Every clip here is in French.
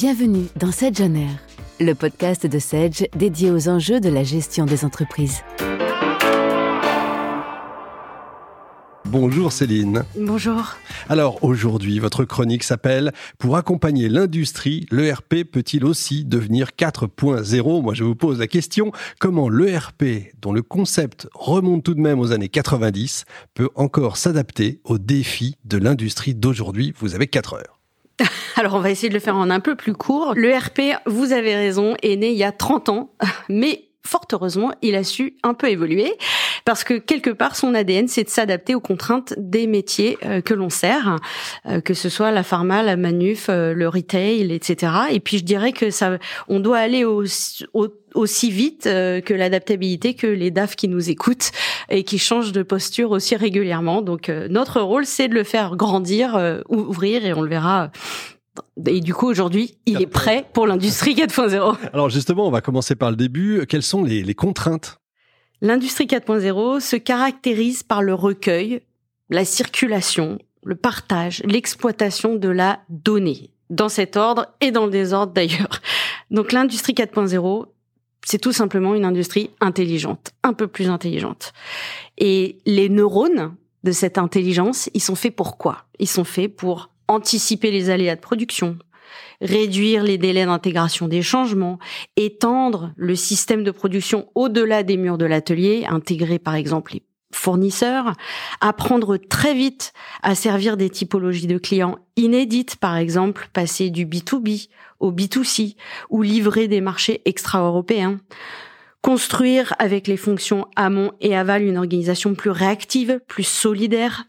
Bienvenue dans Sedge On Air, le podcast de Sedge dédié aux enjeux de la gestion des entreprises. Bonjour Céline. Bonjour. Alors aujourd'hui, votre chronique s'appelle Pour accompagner l'industrie, l'ERP peut-il aussi devenir 4.0 Moi je vous pose la question, comment l'ERP, dont le concept remonte tout de même aux années 90, peut encore s'adapter aux défis de l'industrie d'aujourd'hui? Vous avez 4 heures. Alors on va essayer de le faire en un peu plus court. Le RP, vous avez raison, est né il y a 30 ans, mais fort heureusement, il a su un peu évoluer parce que quelque part son ADN c'est de s'adapter aux contraintes des métiers euh, que l'on sert, euh, que ce soit la pharma, la manuf, euh, le retail, etc. Et puis je dirais que ça, on doit aller aussi vite que l'adaptabilité que les DAF qui nous écoutent et qui changent de posture aussi régulièrement. Donc notre rôle c'est de le faire grandir, ouvrir et on le verra et du coup, aujourd'hui, il est prêt pour l'industrie 4.0. Alors justement, on va commencer par le début. Quelles sont les, contraintes? L'industrie 4.0 se caractérise par le recueil, la circulation, le partage, l'exploitation de la donnée, dans cet ordre et dans le désordre d'ailleurs. Donc l'industrie 4.0, c'est tout simplement une industrie intelligente, un peu plus intelligente. Et les neurones de cette intelligence, ils sont faits pour quoi? Ils sont faits pour anticiper les aléas de production, réduire les délais d'intégration des changements, étendre le système de production au-delà des murs de l'atelier, intégrer par exemple les fournisseurs, apprendre très vite à servir des typologies de clients inédites, par exemple passer du B2B au B2C ou livrer des marchés extra-européens, construire avec les fonctions amont et aval une organisation plus réactive, plus solidaire,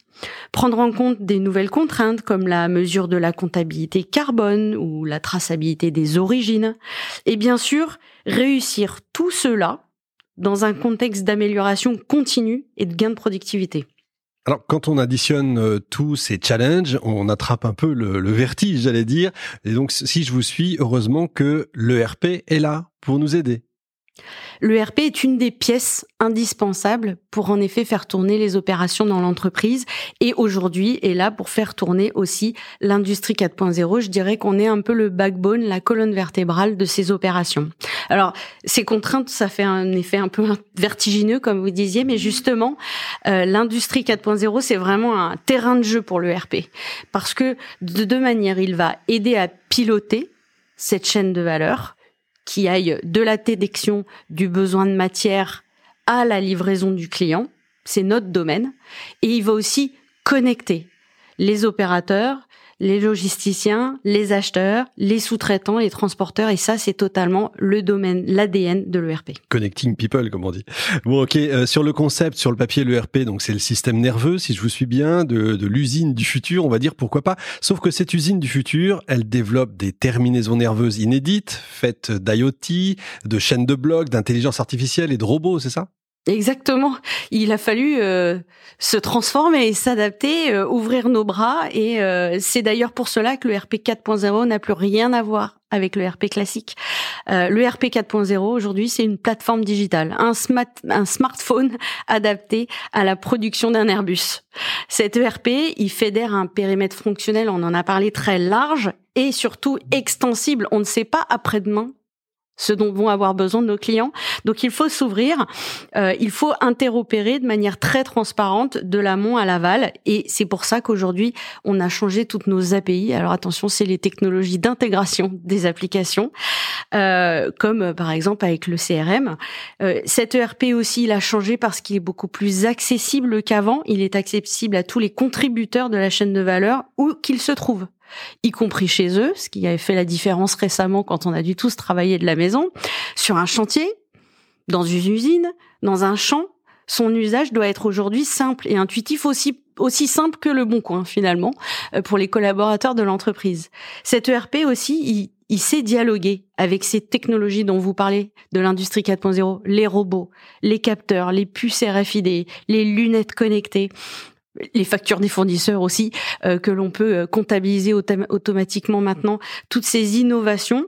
prendre en compte des nouvelles contraintes comme la mesure de la comptabilité carbone ou la traçabilité des origines, et bien sûr réussir tout cela dans un contexte d'amélioration continue et de gain de productivité. Alors, quand on additionne euh, tous ces challenges, on attrape un peu le, le vertige, j'allais dire. Et donc, si je vous suis, heureusement que l'ERP est là pour nous aider. L'ERP est une des pièces indispensables pour en effet faire tourner les opérations dans l'entreprise et aujourd'hui est là pour faire tourner aussi l'industrie 4.0. Je dirais qu'on est un peu le backbone, la colonne vertébrale de ces opérations. Alors, ces contraintes, ça fait un effet un peu vertigineux, comme vous disiez, mais justement, euh, l'industrie 4.0, c'est vraiment un terrain de jeu pour l'ERP parce que de deux manières, il va aider à piloter cette chaîne de valeur qui aille de la détection du besoin de matière à la livraison du client. C'est notre domaine. Et il va aussi connecter les opérateurs, les logisticiens, les acheteurs, les sous-traitants, les transporteurs, et ça, c'est totalement le domaine, l'ADN de l'ERP. Connecting people, comme on dit. Bon, ok. Euh, sur le concept, sur le papier, l'ERP, donc c'est le système nerveux, si je vous suis bien, de, de l'usine du futur, on va dire pourquoi pas. Sauf que cette usine du futur, elle développe des terminaisons nerveuses inédites, faites d'IoT, de chaînes de blocs, d'intelligence artificielle et de robots, c'est ça? Exactement. Il a fallu euh, se transformer, s'adapter, euh, ouvrir nos bras. Et euh, c'est d'ailleurs pour cela que le RP 4.0 n'a plus rien à voir avec le RP classique. le RP 4.0 aujourd'hui, c'est une plateforme digitale, un, un smartphone adapté à la production d'un Airbus. Cet ERP, il fédère un périmètre fonctionnel, on en a parlé très large et surtout extensible. On ne sait pas après-demain ce dont vont avoir besoin nos clients. Donc il faut s'ouvrir, euh, il faut interopérer de manière très transparente de l'amont à l'aval. Et c'est pour ça qu'aujourd'hui, on a changé toutes nos API. Alors attention, c'est les technologies d'intégration des applications, euh, comme euh, par exemple avec le CRM. Euh, cet ERP aussi, il a changé parce qu'il est beaucoup plus accessible qu'avant. Il est accessible à tous les contributeurs de la chaîne de valeur où qu'ils se trouvent y compris chez eux, ce qui avait fait la différence récemment quand on a dû tous travailler de la maison, sur un chantier, dans une usine, dans un champ, son usage doit être aujourd'hui simple et intuitif aussi aussi simple que le bon coin finalement euh, pour les collaborateurs de l'entreprise. Cet ERP aussi, il, il sait dialoguer avec ces technologies dont vous parlez de l'industrie 4.0, les robots, les capteurs, les puces RFID, les lunettes connectées, les factures des fournisseurs aussi, euh, que l'on peut euh, comptabiliser automatiquement maintenant, toutes ces innovations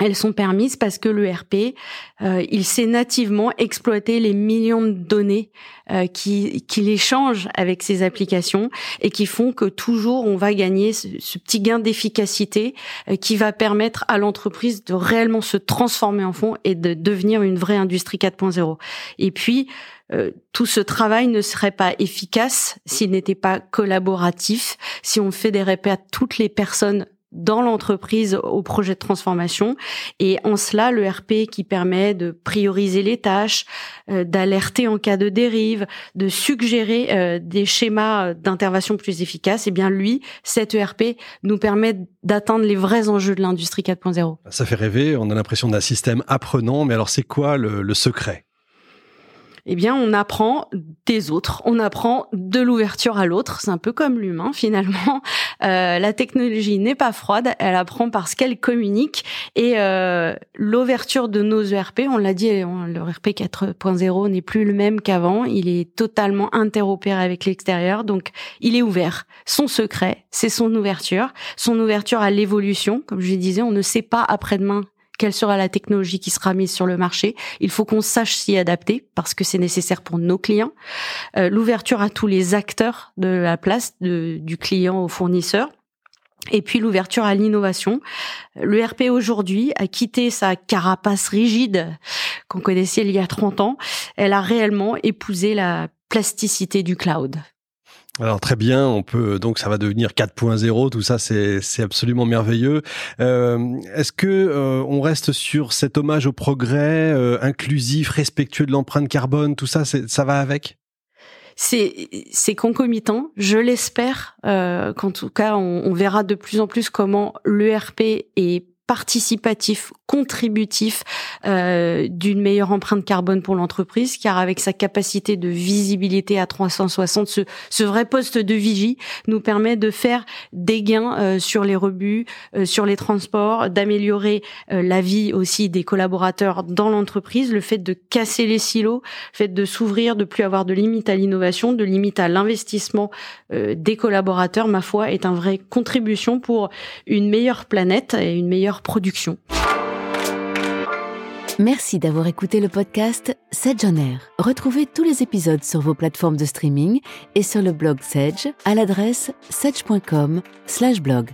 elles sont permises parce que l'ERP, euh, il sait nativement exploiter les millions de données euh, qui qu'il échange avec ses applications et qui font que toujours on va gagner ce, petit gain d'efficacité euh, qui va permettre à l'entreprise de réellement se transformer en fond et de devenir une vraie industrie 4.0. Et puis euh, tout ce travail ne serait pas efficace s'il n'était pas collaboratif, si on fait des répètes à toutes les personnes dans l'entreprise au projet de transformation. Et en cela, le RP qui permet de prioriser les tâches, euh, d'alerter en cas de dérive, de suggérer euh, des schémas d'intervention plus efficaces, eh bien lui, cet ERP nous permet d'atteindre les vrais enjeux de l'industrie 4.0. Ça fait rêver, on a l'impression d'un système apprenant, mais alors c'est quoi le secret? Eh bien, on apprend des autres, on apprend de l'ouverture à l'autre. C'est un peu comme l'humain finalement. Euh, la technologie n'est pas froide, elle apprend parce qu'elle communique et euh, l'ouverture de nos ERP, on l'a dit, le ERP 4.0 n'est plus le même qu'avant. Il est totalement interopéré avec l'extérieur, donc il est ouvert. Son secret, c'est son ouverture, son ouverture à l'évolution. Comme je disais, on ne sait pas après-demain quelle sera la technologie qui sera mise sur le marché. Il faut qu'on sache s'y adapter parce que c'est nécessaire pour nos clients. Euh, l'ouverture à tous les acteurs de la place du client au fournisseur. Et puis l'ouverture à l'innovation. L'ERP aujourd'hui a quitté sa carapace rigide qu'on connaissait il y a 30 ans. Elle a réellement épousé la plasticité du cloud. Alors très bien, on peut donc ça va devenir 4.0, tout ça c'est absolument merveilleux. Euh, est-ce que euh, on reste sur cet hommage au progrès euh, inclusif, respectueux de l'empreinte carbone, tout ça ça va avec? C'est c'est concomitant. Je l'espère qu'en tout cas on, on, verra de plus en plus comment l'ERP est participatif, contributif euh, d'une meilleure empreinte carbone pour l'entreprise, car avec sa capacité de visibilité à 360, ce, ce vrai poste de vigie nous permet de faire des gains euh, sur les rebuts, euh, sur les transports, d'améliorer euh, la vie aussi des collaborateurs dans l'entreprise, le fait de casser les silos, le fait de s'ouvrir, de plus avoir de limites à l'innovation, de limites à l'investissement euh, des collaborateurs, ma foi, est un vrai contribution pour une meilleure planète et une meilleure production. Merci d'avoir écouté le podcast Sedge on Air. Retrouvez tous les épisodes sur vos plateformes de streaming et sur le blog Sedge à l'adresse sedge.com/blog.